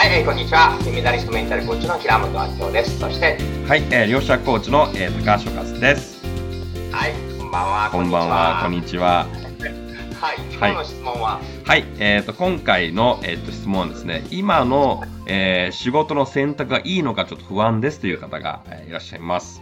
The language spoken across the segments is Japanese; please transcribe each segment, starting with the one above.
はい、えーこんにちは。金メダリストメンタルコーチの平本明夫です。そして、はい、えー、両者コーチの、えー、高橋和です。はい、こんばんは。こんばんは、こんににちは。ちは。はい、今日の質問は、はい、えー、と今回の、えー、と質問はですね、今の、えー仕事の選択がいいのかちょっと不安ですという方が、えーいらっしゃいます。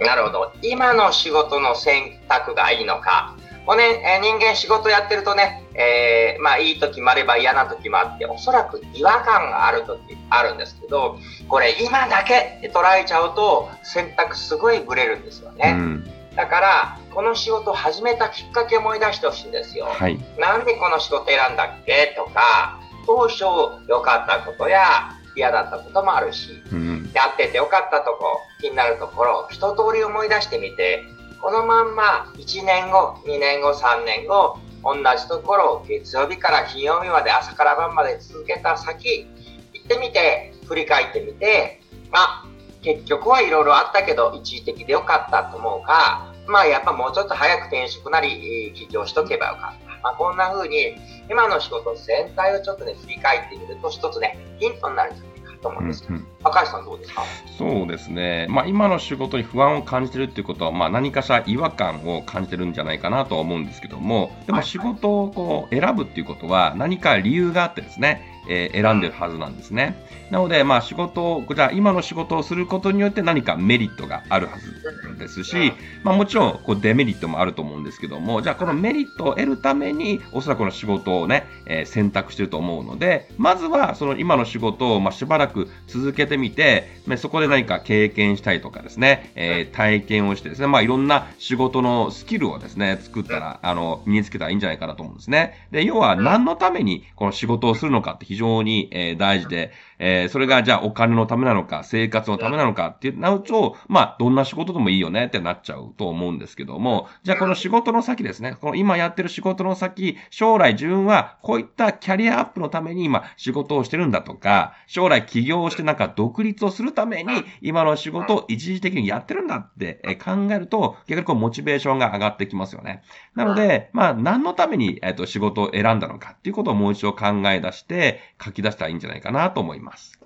なるほど。今の仕事の選択がいいのか。もうね、えー人間仕事やってるとね、えーまあいい時もあれば嫌な時もあって、おそらく違和感がある時あるんですけど、これ今だけって捉えちゃうと選択すごいブレるんですようね。ん、だから、この仕事を始めたきっかけを思い出してほしいんですよ。はい、なんでこの仕事選んだっけとか、当初良かったことや嫌だったこともあるし、うん、やってて良かったとこ、気になるところ、一通り思い出してみて、このまんま1年後、2年後、3年後、同じところを月曜日から金曜日まで朝から晩まで続けた先、行ってみて、振り返ってみて、まあ、結局はいろいろあったけど、一時的で良かったと思うか、まあやっぱもうちょっと早く転職なり、起業しとけばよかった。まあこんな風に、今の仕事全体をちょっとね、振り返ってみると、一つね、ヒントになるんじゃないかと思うんうんですけど、うん。赤石さんどうですか？そうですね、まあ、今の仕事に不安を感じてるっていうことは、まあ、何かしら違和感を感じてるんじゃないかなとは思うんですけども、でも仕事をこう選ぶっていうことは、何か理由があってですね、えー選んでるはずなんですね。なので、まあ、仕事を、じゃあ今の仕事をすることによって何かメリットがあるはずですし、まあ、もちろんこうデメリットもあると思うんですけども、じゃあこのメリットを得るために、おそらくこの仕事をね、えー選択してると思うので、まずはその今の仕事をまあしばらく続けてみて、まあそこで何か経験したりとかですね、えー体験をしてですね、まあいろんな仕事のスキルをですね、作ったら、あの、身につけたらいいんじゃないかなと思うんですね。で、要は何のためにこの仕事をするのかって非常に、えー大事で、えーそれがじゃあお金のためなのか、生活のためなのかってなると、まあ、どんな仕事でもいいよねってなっちゃうと思うんですけども、じゃあこの仕事の先ですね、この今やってる仕事の先、将来自分はこういったキャリアアップのために今仕事をしてるんだとか、将来起業をしてなんか独立をするために今の仕事を一時的にやってるんだってえー考えると、逆にこうモチベーションが上がってきますよね。なので、まあ、何のために、えっと仕事を選んだのかっていうことをもう一度考え出して書き出したらいいんじゃないかなと思います。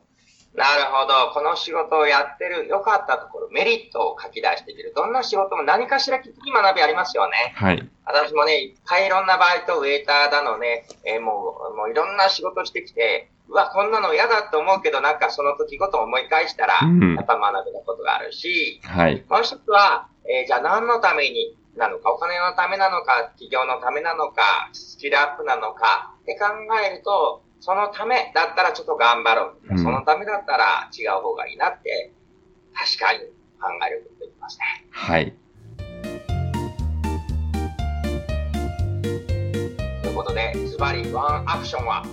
なるほど。この仕事をやってる良かったところ、メリットを書き出してみる。どんな仕事も何かしらきっと学びありますよね。はい。私もね、いっぱいいろんなバイト、ウェイターだのね、えーもう、もういろんな仕事してきて、うわ、こんなの嫌だと思うけど、なんかその時ごと思い返したら、うんやっぱ学べたことがあるし、はい。もう一つは、えーじゃあ何のためになのか、お金のためなのか、企業のためなのか、スキルアップなのかって考えると、そのためだったらちょっと頑張ろう。うんそのためだったら違う方がいいなって、確かに考えることできますね。はい。ということで、ズバリワンアクションは、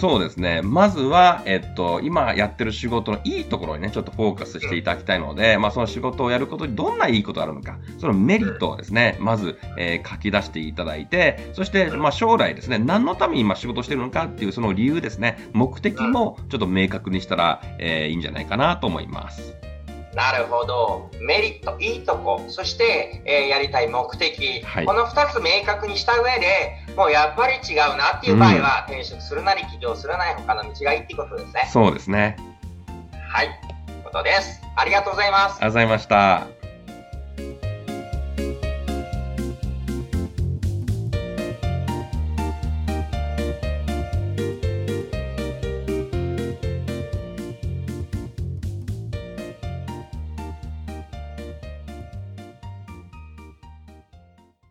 そうですね。まずは、えっと、今やってる仕事のいいところにね、ちょっとフォーカスしていただきたいので、まあ、その仕事をやることにどんないいことがあるのか、そのメリットをですね、まず、えー書き出していただいて、そして、まあ、将来ですね、何のために今仕事してるのかっていうその理由ですね、目的もちょっと明確にしたら、えーいいんじゃないかなと思います。なるほど。メリット、いいとこ、そして、えーやりたい目的、はいこの二つ明確にした上で、もうやっぱり違うなっていう場合は、転職するなり起業するなり他の道がいいっていうことですね。そうですね。はい。ということです。ありがとうございますありがとうございました。